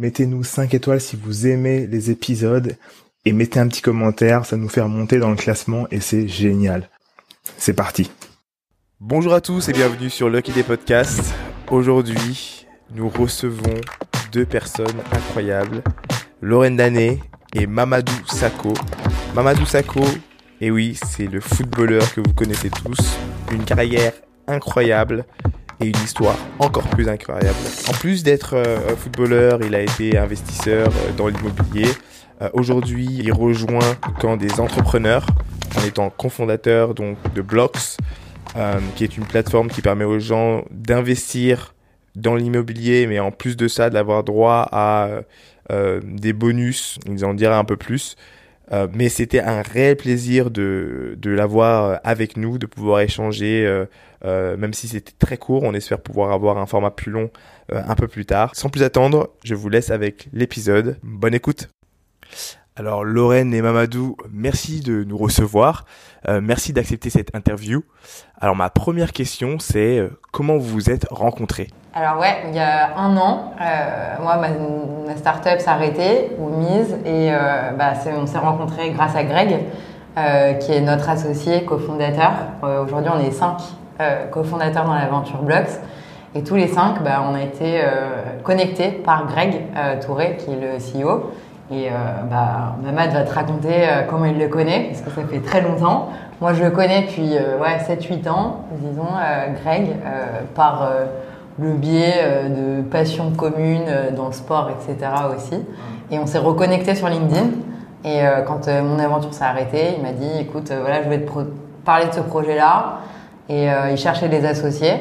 Mettez-nous 5 étoiles si vous aimez les épisodes et mettez un petit commentaire, ça nous fait remonter dans le classement et c'est génial. C'est parti. Bonjour à tous et bienvenue sur Lucky Day Podcast. Aujourd'hui, nous recevons deux personnes incroyables, Lorraine Dané et Mamadou Sakho. Mamadou Sakho, et oui, c'est le footballeur que vous connaissez tous, une carrière incroyable et une histoire encore plus incroyable. En plus d'être euh, footballeur, il a été investisseur euh, dans l'immobilier. Euh, aujourd'hui, il rejoint le camp des entrepreneurs en étant cofondateur donc de Blocks, qui est une plateforme qui permet aux gens d'investir dans l'immobilier, mais en plus de ça, d'avoir droit à des bonus. Il en dira un peu plus. Euh, mais c'était un réel plaisir de, de l'avoir avec nous, de pouvoir échanger, euh, euh, même si c'était très court. On espère pouvoir avoir un format plus long un peu plus tard. Sans plus attendre, je vous laisse avec l'épisode. Bonne écoute. Alors Lorraine et Mamadou, merci de nous recevoir. merci d'accepter cette interview. Alors ma première question, c'est comment vous vous êtes rencontrés? Alors ouais, il y a un an, euh, moi, ma, ma start-up arrêtée, ou mise, et euh, bah, on s'est rencontrés grâce à Greg, euh, qui est notre associé cofondateur. Euh, aujourd'hui, on est cinq euh, cofondateurs dans l'aventure Blocks, et tous les cinq, bah, on a été connectés par Greg Touré, qui est le CEO. Et bah, Mamad va te raconter comment il le connaît, parce que ça fait très longtemps. Moi, je le connais depuis ouais, 7-8 ans, disons, Greg, par le biais euh, de passions communes euh, dans le sport, etc. aussi. Et on s'est reconnecté sur LinkedIn. Et euh, quand mon aventure s'est arrêtée, il m'a dit écoute, voilà, je vais te parler de ce projet-là. Et il cherchait des associés.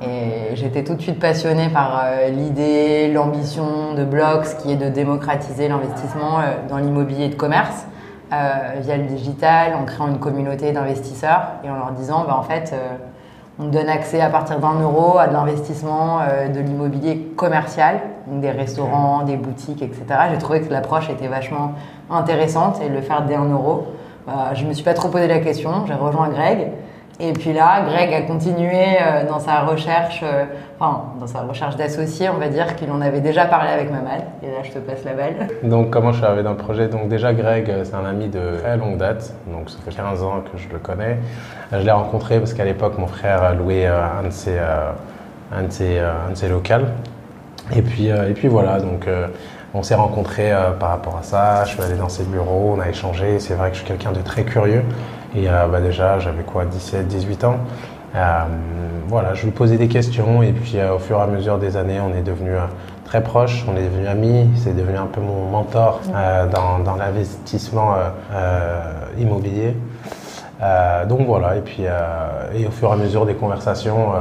Et j'étais tout de suite passionnée par l'idée, l'ambition de Blocks, qui est de démocratiser l'investissement dans l'immobilier de commerce via le digital, en créant une communauté d'investisseurs et en leur disant, bah, en fait, on donne accès à partir d'un euro à de l'investissement euh, de l'immobilier commercial, des restaurants, des boutiques, etc. J'ai trouvé que l'approche était vachement intéressante et le faire dès un euro. Bah, je ne me suis pas trop posé la question, j'ai rejoint Greg et puis là, Greg a continué euh, dans sa recherche, euh, enfin, dans sa recherche d'associés, on va dire qu'il en avait déjà parlé avec Mamad. Et là, je te passe la balle. Donc, comment je suis arrivé dans le projet? Donc, déjà, Greg, euh, c'est un ami de très longue date. Donc, ça fait 15 ans que je le connais. Je l'ai rencontré parce qu'à l'époque, mon frère louait un de ses, un de ses, un de ses locales. Et puis, et puis voilà, donc on s'est rencontrés par rapport à ça. Je suis allé dans ses bureaux, on a échangé. C'est vrai que je suis quelqu'un de très curieux. Et euh, bah déjà, j'avais quoi, 17, 18 ans. Euh, voilà, je lui posais des questions et puis euh, au fur et à mesure des années, on est devenu très proches, on est devenu amis, c'est devenu un peu mon mentor dans, dans l'investissement immobilier. donc voilà, et puis et au fur et à mesure des conversations,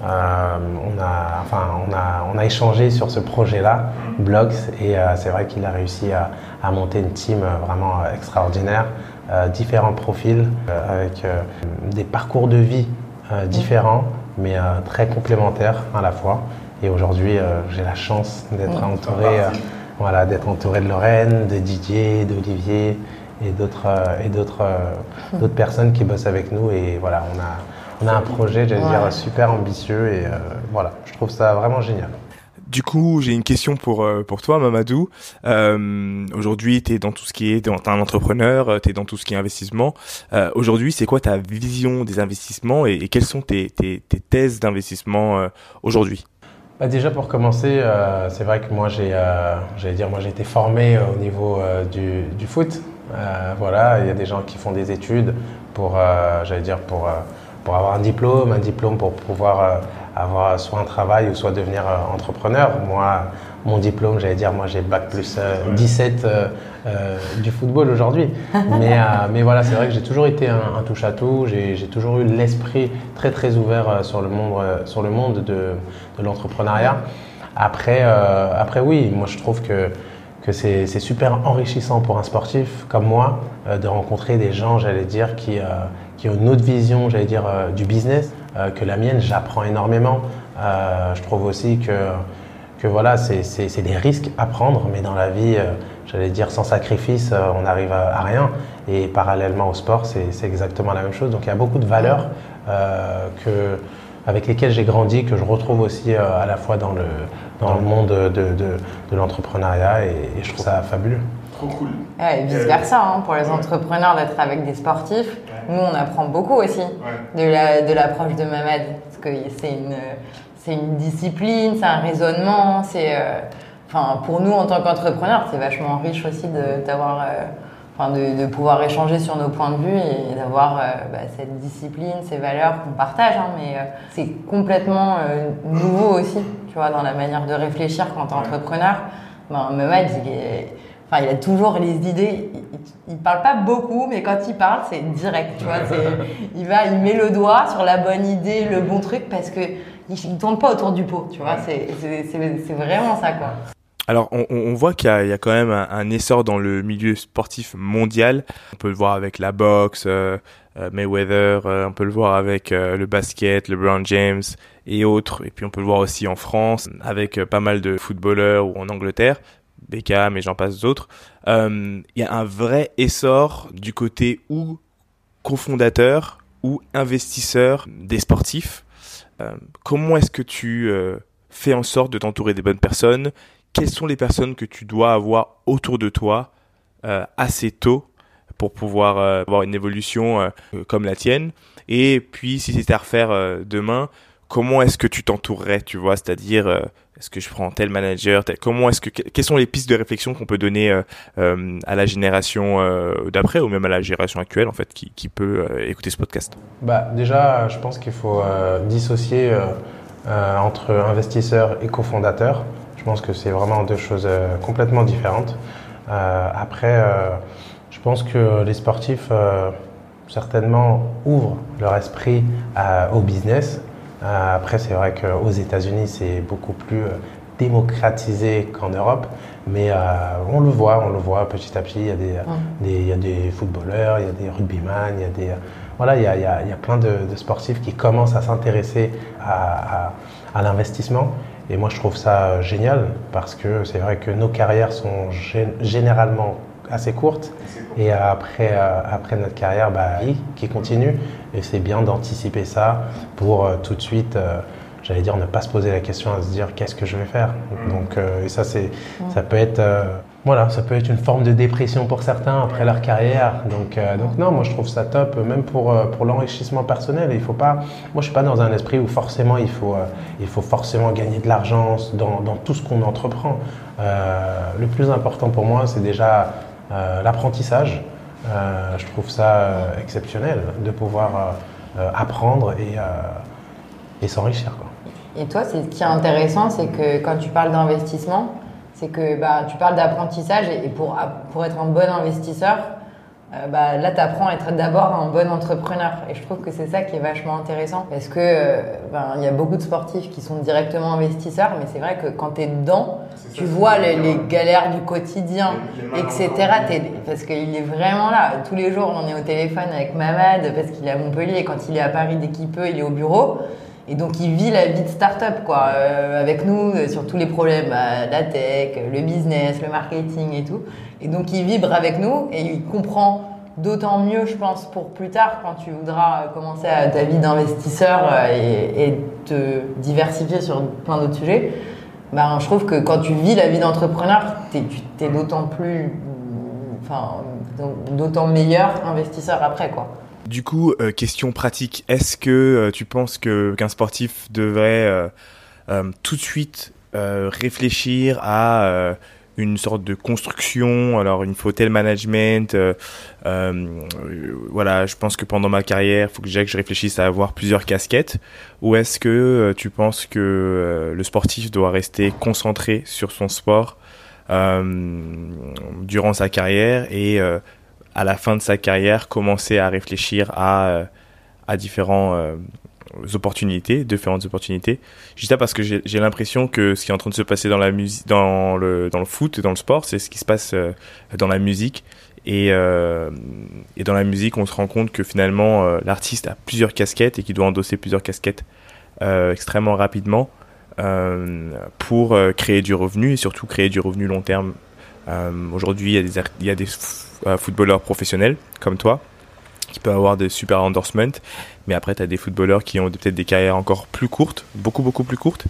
on, a, enfin, on, a, on a échangé sur ce projet-là, Blogs, et c'est vrai qu'il a réussi à, à, monter une team vraiment extraordinaire. Euh, différents profils euh, avec euh, des parcours de vie différents, mais très complémentaires à la fois. Et aujourd'hui, j'ai la chance d'être entouré, voilà, d'être entouré de Lorraine, de Didier, d'Olivier et d'autres et d'autres d'autres personnes qui bossent avec nous. Et voilà, on a on a un projet, j'allais dire, super ambitieux. Et voilà, je trouve ça vraiment génial. Du coup, j'ai une question pour euh, pour toi, Mamadou. Euh, aujourd'hui, tu es dans tout ce qui est, t'es un entrepreneur, euh, tu es dans tout ce qui est investissement. Aujourd'hui, c'est quoi ta vision des investissements et, quelles sont tes, tes, tes thèses d'investissement aujourd'hui? Bah déjà pour commencer, c'est vrai que moi j'ai, j'allais dire, moi j'ai été formé au niveau du, du, foot. voilà, il y a des gens qui font des études pour, j'allais dire, pour pour avoir un diplôme, un diplôme pour pouvoir avoir soit un travail ou soit devenir euh, entrepreneur. Moi, mon diplôme, j'allais dire, moi j'ai bac plus 17 euh, euh, du football aujourd'hui. mais, mais voilà, c'est vrai que j'ai toujours été un, touche-à-tout. J'ai toujours eu l'esprit très très ouvert sur le monde, sur le monde de, de l'entrepreneuriat. Après, après, oui, moi je trouve que, que que c'est super enrichissant pour un sportif comme moi de rencontrer des gens, j'allais dire, qui, qui ont une autre vision, j'allais dire, du business que la mienne. J'apprends énormément. je trouve aussi que, que voilà, c'est des risques à prendre, mais dans la vie, j'allais dire, sans sacrifice, on n'arrive à, rien. Et parallèlement au sport, c'est exactement la même chose. Donc il y a beaucoup de valeurs que avec lesquels j'ai grandi, que je retrouve aussi euh, à la fois dans le, dans le monde de, de, de l'entrepreneuriat et, je trouve ça fabuleux. Trop cool. et vice versa, hein, pour les entrepreneurs d'être avec des sportifs. Nous, on apprend beaucoup aussi de l'approche de, Mamad, parce que c'est une, c'est une discipline, c'est un raisonnement, c'est, euh, enfin, pour nous en tant qu'entrepreneurs, c'est vachement riche aussi d'avoir euh, de, pouvoir échanger sur nos points de vue et d'avoir euh, bah, cette discipline, ces valeurs qu'on partage. Hein, mais c'est complètement nouveau aussi, tu vois, dans la manière de réfléchir quand tu es entrepreneur. Ben, Mehmet, il, est, enfin, il a toujours les idées. Il, ne parle pas beaucoup, mais quand il parle, c'est direct. Tu vois, il va, il met le doigt sur la bonne idée, le bon truc, parce que il, tourne pas autour du pot. Tu vois, c'est vraiment ça, quoi. Alors, on, voit qu'il y, a quand même un, essor dans le milieu sportif mondial. On peut le voir avec la boxe, euh, euh, Mayweather, euh, on peut le voir avec le basket, LeBron James et autres. Et puis on peut le voir aussi en France avec pas mal de footballeurs ou en Angleterre, Beckham et j'en passe d'autres. Il y a un vrai essor du côté ou cofondateur ou investisseur des sportifs. comment est-ce que tu fais en sorte de t'entourer des bonnes personnes? Quelles sont les personnes que tu dois avoir autour de toi euh, assez tôt pour pouvoir euh, avoir une évolution euh, comme la tienne? Et puis, si c'était à refaire demain, comment est-ce que tu t'entourerais, tu vois? C'est-à-dire, est-ce que je prends tel manager Comment est-ce que quelles sont les pistes de réflexion qu'on peut donner à la génération d'après ou même à la génération actuelle en fait qui, peut écouter ce podcast? Bah déjà, je pense qu'il faut dissocier entre investisseur et cofondateur. Je pense que c'est vraiment deux choses euh, complètement différentes. Euh, après, euh, je pense que les sportifs, certainement, ouvrent leur esprit au business. Après, c'est vrai qu'aux États-Unis, c'est beaucoup plus démocratisé qu'en Europe, mais on le voit, on le voit petit à petit. Il y a des, il y a des footballeurs, il y a des rugbyman, il y a des voilà, il y a, il y a, plein de, sportifs qui commencent à s'intéresser à, à l'investissement. Et moi, je trouve ça génial parce que c'est vrai que nos carrières sont généralement assez courtes. Et après, euh, après notre carrière, bah, qui continue. Et c'est bien d'anticiper ça pour euh, tout de suite, euh, j'allais dire, ne pas se poser la question à se dire qu'est-ce que je vais faire? Donc, et ça, c'est, ça peut être voilà, ça peut être une forme de dépression pour certains après leur carrière. Donc, euh, donc non, moi je trouve ça top, même pour, euh, pour l'enrichissement personnel. Il faut pas, moi je suis pas dans un esprit où forcément il faut, euh, il faut forcément gagner de l'argent dans, dans, tout ce qu'on entreprend. le plus important pour moi, c'est déjà l'apprentissage. je trouve ça exceptionnel de pouvoir apprendre et, s'enrichir. Et toi, ce qui est intéressant, c'est que quand tu parles d'investissement, c'est que bah, tu parles d'apprentissage et, pour être un bon investisseur, euh, bah, là, tu apprends à être d'abord un bon entrepreneur. Et je trouve que c'est ça qui est vachement intéressant. Parce que euh, ben, il y a beaucoup de sportifs qui sont directement investisseurs, mais c'est vrai que quand tu es dedans, tu vois les, galères du quotidien, etc. parce qu'il est vraiment là. Tous les jours, on est au téléphone avec Mamad parce qu'il est à Montpellier. Et quand il est à Paris, dès qu'il peut, il est au bureau. Et donc, il vit la vie de start-up, quoi, euh, avec nous euh, sur tous les problèmes, bah, la tech, le business, le marketing et tout. Et donc, il vibre avec nous et il comprend d'autant mieux, je pense, pour plus tard, quand tu voudras commencer ta vie d'investisseur euh, et, te diversifier sur plein d'autres sujets. Ben, je trouve que quand tu vis la vie d'entrepreneur, tu es, d'autant plus, enfin, d'autant meilleur investisseur après, quoi. Du coup, euh, question pratique, est-ce que euh, tu penses qu'un sportif devrait euh, tout de suite réfléchir à une sorte de construction, alors une faut tel management, voilà, je pense que pendant ma carrière, il faut que je réfléchisse à avoir plusieurs casquettes, ou est-ce que tu penses que le sportif doit rester concentré sur son sport durant sa carrière et à la fin de sa carrière, commencer à réfléchir à, euh, à différents, euh, opportunités, différentes opportunités. Je dis parce que j'ai l'impression que ce qui est en train de se passer dans la musique, dans le dans le foot et dans le sport, c'est ce qui se passe euh, dans la musique. Et, et dans la musique, on se rend compte que finalement, l'artiste a plusieurs casquettes et qu'il doit endosser plusieurs casquettes extrêmement rapidement pour créer du revenu et surtout créer du revenu long terme. Aujourd'hui, il y a des, des footballeurs professionnels comme toi qui peuvent avoir des super endorsements, mais après, tu as des footballeurs qui ont peut-être des carrières encore plus courtes, beaucoup, beaucoup plus courtes,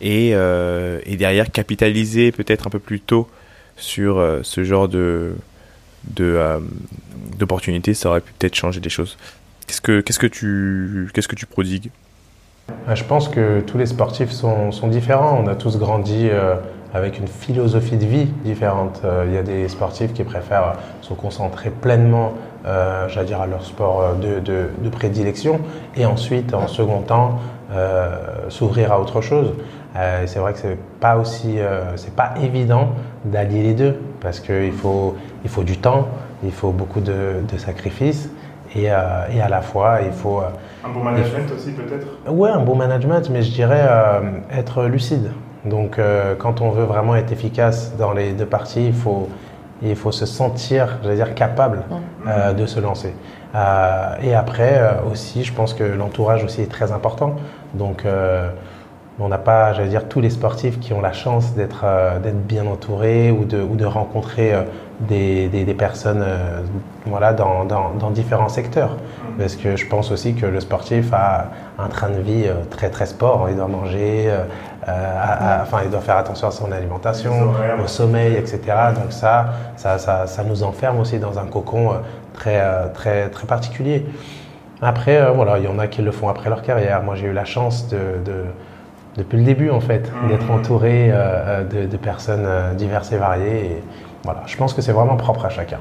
et, et derrière, capitaliser peut-être un peu plus tôt sur ce genre de, euh, d'opportunités, ça aurait pu peut-être changer des choses. Qu'est-ce que que tu que tu prodigues? Euh, Je pense que tous les sportifs sont, différents. On a tous grandi euh, avec une philosophie de vie différente. Il y a des sportifs qui préfèrent se concentrer pleinement, j'allais dire, à leur sport de, de, de, prédilection, et ensuite, en second temps, s'ouvrir à autre chose. c'est vrai que c'est pas aussi, c'est pas évident d'allier les deux parce qu'il faut, il faut du temps, il faut beaucoup de, sacrifices et, euh, et, à la fois il faut... Euh, un bon management aussi peut-être? Oui, un bon management, mais je dirais euh, être lucide. Donc quand on veut vraiment être efficace dans les deux parties, il faut, il faut se sentir, j'allais dire, capable mmh. de se lancer. et après aussi, je pense que l'entourage aussi est très important. Donc on n'a pas, j'allais dire, tous les sportifs qui ont la chance d'être euh, bien entourés ou de, ou de rencontrer euh, des, des, personnes euh, voilà, dans, dans, différents secteurs. Parce que je pense aussi que le sportif a un train de vie très très sport. Il doit manger, enfin il doit faire attention à son alimentation, au sommeil, etc. Donc ça ça, ça, ça, nous enferme aussi dans un cocon très, très, très particulier. Après, voilà, il y en a qui le font après leur carrière. Moi, j'ai eu la chance de, de depuis le début en fait, mmh. d'être entouré euh, euh, de, personnes euh, diverses et variées. Et voilà, je pense que c'est vraiment propre à chacun.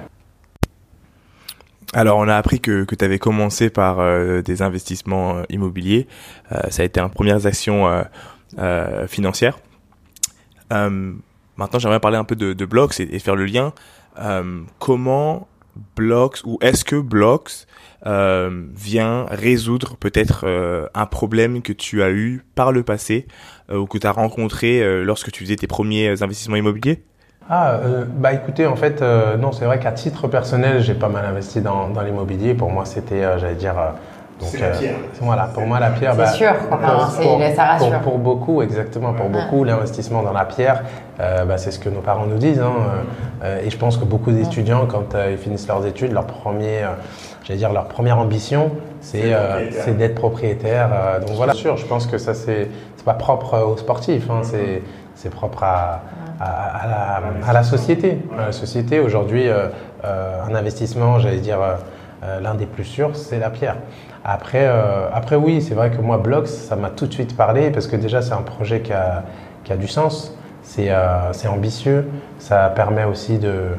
Alors, on a appris que, que tu avais commencé par des investissements immobiliers. ça a été un premières actions financières. maintenant, j'aimerais parler un peu de, de Blocks et, faire le lien. comment Blocks ou est-ce que Blocks euh, vient résoudre peut-être euh, un problème que tu as eu par le passé euh, ou que tu as rencontré euh, lorsque tu faisais tes premiers investissements immobiliers? Ah, bah écoutez, en fait, non, c'est vrai qu'à titre personnel, j'ai pas mal investi dans l'immobilier. Pour moi, c'était, j'allais dire, donc, la pierre. voilà, pour moi, la pierre. C'est bah, sûr, enfin, pour, ça rassure. Pour, pour, beaucoup, exactement, pour beaucoup, l'investissement dans la pierre, bah, c'est ce que nos parents nous disent. Hein, et je pense que beaucoup d'étudiants, quand ils finissent leurs études, leur premier j'allais dire, leur première ambition, c'est euh, d'être propriétaire. Euh, donc voilà, sûr, je pense que ça, c'est pas propre aux sportifs, hein, c'est propre à, à, la, à, la, société. À la société, aujourd'hui, euh, un investissement, j'allais dire, l'un des plus sûrs, c'est la pierre. Après, après oui, c'est vrai que moi, Blocks, ça m'a tout de suite parlé parce que déjà, c'est un projet qui a, qui a du sens, c'est ambitieux, ça permet aussi de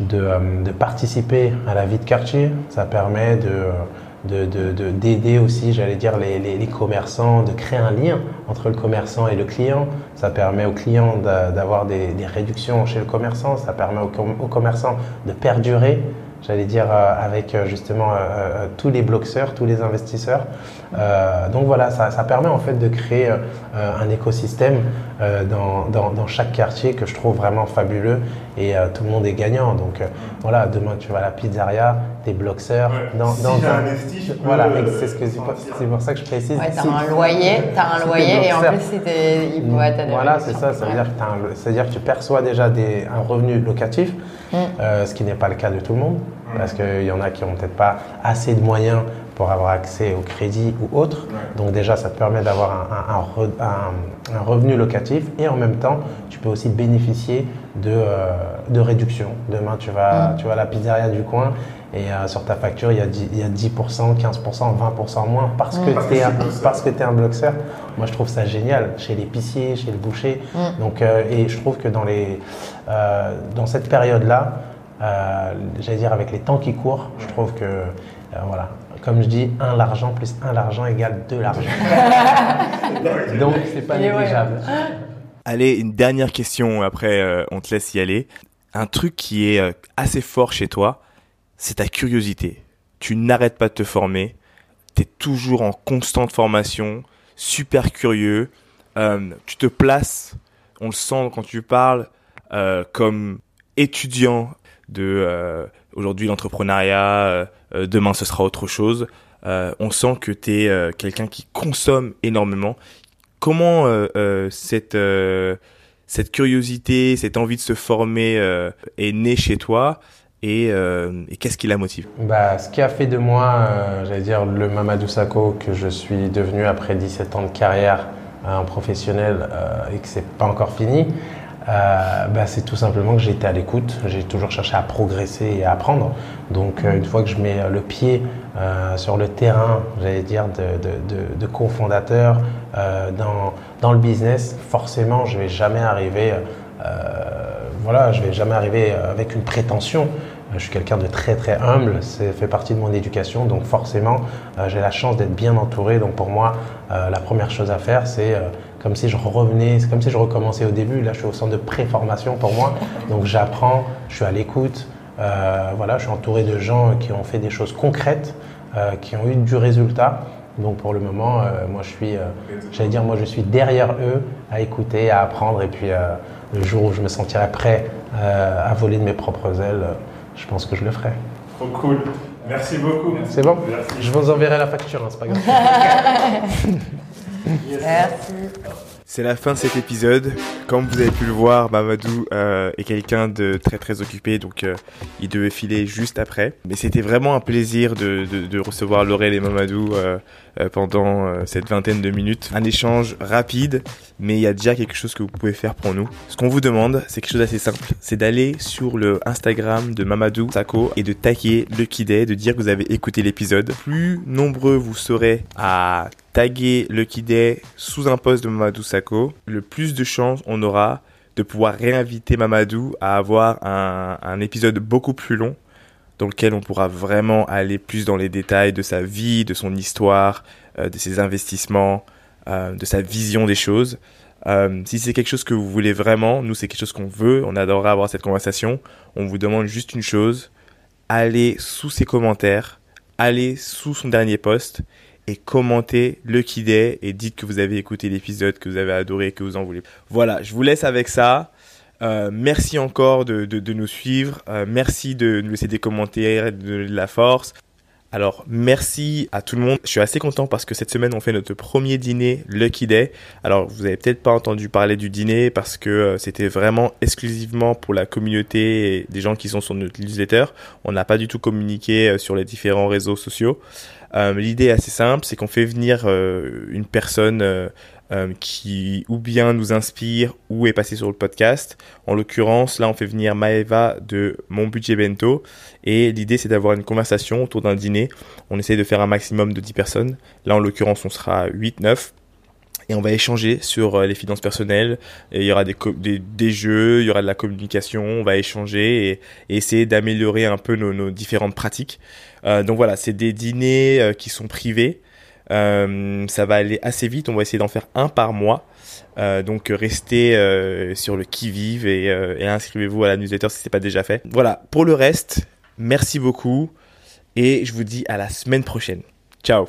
euh, de, participer à la vie de quartier. Ça permet de, d'aider aussi, j'allais dire, les, les, commerçants, de créer un lien entre le commerçant et le client. Ça permet au client d'avoir des, réductions chez le commerçant. Ça permet au commerçants de perdurer j'allais dire, euh, avec euh, justement euh, tous les bloqueurs, tous les investisseurs. Donc voilà, ça, ça, permet en fait de créer un écosystème dans, dans, dans, chaque quartier que je trouve vraiment fabuleux et tout le monde est gagnant. Donc voilà, demain tu vas à la pizzeria, des bloqueurs. dans, si dans un... investi, voilà, c'est ce que c'est pour ça que je précise. Ouais, t'as un loyer, as un loyer et en plus il pourrait être Voilà, c'est ça. Ça veut dire que, ça veut dire que tu perçois déjà des, un revenu locatif, mm. ce qui n'est pas le cas de tout le monde parce qu'il y en a qui n'ont peut-être pas assez de moyens pour avoir accès au crédit ou autre. Donc déjà, ça te permet d'avoir un, revenu locatif et en même temps, tu peux aussi bénéficier de, euh, de réduction. Demain, tu vas, mm. tu vas à la pizzeria du coin et euh, sur ta facture, il y a 10%, il y a 10% 15%, 20% moins parce que tu es, un, parce que es un bloqueur. Moi, je trouve ça génial chez l'épicier, chez le boucher. Mm. Donc, euh, et je trouve que dans, les, dans cette période-là, euh, j'allais dire avec les temps qui courent, je trouve que, euh, voilà, comme je dis, un l'argent plus un l'argent égale deux l'argent. Donc, c'est pas négligeable. Allez, une dernière question, après euh, on te laisse y aller. Un truc qui est assez fort chez toi, c'est ta curiosité. Tu n'arrêtes pas de te former. tu es toujours en constante formation, super curieux, euh, tu te places, on le sent quand tu parles, euh, comme étudiant de euh, aujourd'hui l'entrepreneuriat, demain ce sera autre chose. on sent que tu es quelqu'un qui consomme énormément. Comment cette cette curiosité, cette envie de se former est née chez toi et, qu'est-ce qui la motive? Bah, Ce qui a fait de moi, j'allais dire, le Mamadou Sakho que je suis devenu après 17 ans de carrière, un professionnel euh, et que c'est pas encore fini, euh, bah, c'est tout simplement que j'ai été à l'écoute. J'ai toujours cherché à progresser et à apprendre. Donc, euh, une fois que je mets le pied sur le terrain, j'allais dire, de, de, de, cofondateur dans, le business, forcément, je vais jamais arriver. voilà, je vais jamais arriver avec une prétention. Je suis quelqu'un de très très humble, ça fait partie de mon éducation, donc forcément euh, j'ai la chance d'être bien entouré. Donc pour moi, euh, la première chose à faire, c'est euh, comme si je revenais, c'est comme si je recommençais au début. Là, je suis au centre de préformation pour moi, donc j'apprends, je suis à l'écoute. voilà, je suis entouré de gens qui ont fait des choses concrètes, qui ont eu du résultat. Donc pour le moment, moi je suis, j'allais dire, moi je suis derrière eux à écouter, à apprendre, et puis le jour où je me sentirai prêt à voler de mes propres ailes je pense que je le ferai. Trop cool. Merci beaucoup. C'est bon? Je vous enverrai la facture, hein, c'est pas grave. C'est la fin de cet épisode. Comme vous avez pu le voir, Mamadou euh, est quelqu'un de très très occupé, donc euh, il devait filer juste après. Mais c'était vraiment un plaisir de, de, recevoir Laurel et Mamadou euh pendant euh, cette vingtaine de minutes. Un échange rapide, mais il y a déjà quelque chose que vous pouvez faire pour nous. Ce qu'on vous demande, c'est quelque chose d'assez simple. C'est d'aller sur le Instagram de Mamadou Sako et de taguer le Kidé, de dire que vous avez écouté l'épisode. Plus nombreux vous serez à taguer le Day sous un post de Mamadou Sako, le plus de chances on aura de pouvoir réinviter Mamadou à avoir un, un épisode beaucoup plus long dans lequel on pourra vraiment aller plus dans les détails de sa vie, de son histoire, euh, de ses investissements, euh, de sa vision des choses. Euh, si c'est quelque chose que vous voulez vraiment, nous c'est quelque chose qu'on veut, on adorerait avoir cette conversation. On vous demande juste une chose, allez sous ses commentaires, allez sous son dernier post et commentez le Kidé et dites que vous avez écouté l'épisode, que vous avez adoré, que vous en voulez. Voilà, je vous laisse avec ça. Euh, merci encore de, de, nous suivre. Euh, merci de nous laisser des commentaires, de, de la force. Alors, merci à tout le monde. Je suis assez content parce que cette semaine, on fait notre premier dîner Lucky Day. Alors, vous avez peut-être pas entendu parler du dîner parce que euh, c'était vraiment exclusivement pour la communauté des gens qui sont sur notre newsletter. On n'a pas du tout communiqué sur les différents réseaux sociaux. L'idée est assez simple, c'est qu'on fait venir une personne euh, euh, qui ou bien nous inspire ou est passée sur le podcast. En l'occurrence, là, on fait venir Maeva de Mon Budget Bento. Et l'idée, c'est d'avoir une conversation autour d'un dîner. On essaie de faire un maximum de 10 personnes. Là, en l'occurrence, on sera 8-9 et on va échanger sur les finances personnelles. Il y aura des, des, jeux, il y aura de la communication, on va échanger et, essayer d'améliorer un peu nos, différentes pratiques. Euh, donc voilà, c'est des dîners euh, qui sont privés. Euh, ça va aller assez vite. On va essayer d'en faire un par mois. donc restez sur le qui vive et, et inscrivez-vous à la newsletter si ce n'est pas déjà fait. Voilà. Pour le reste, merci beaucoup et je vous dis à la semaine prochaine. Ciao.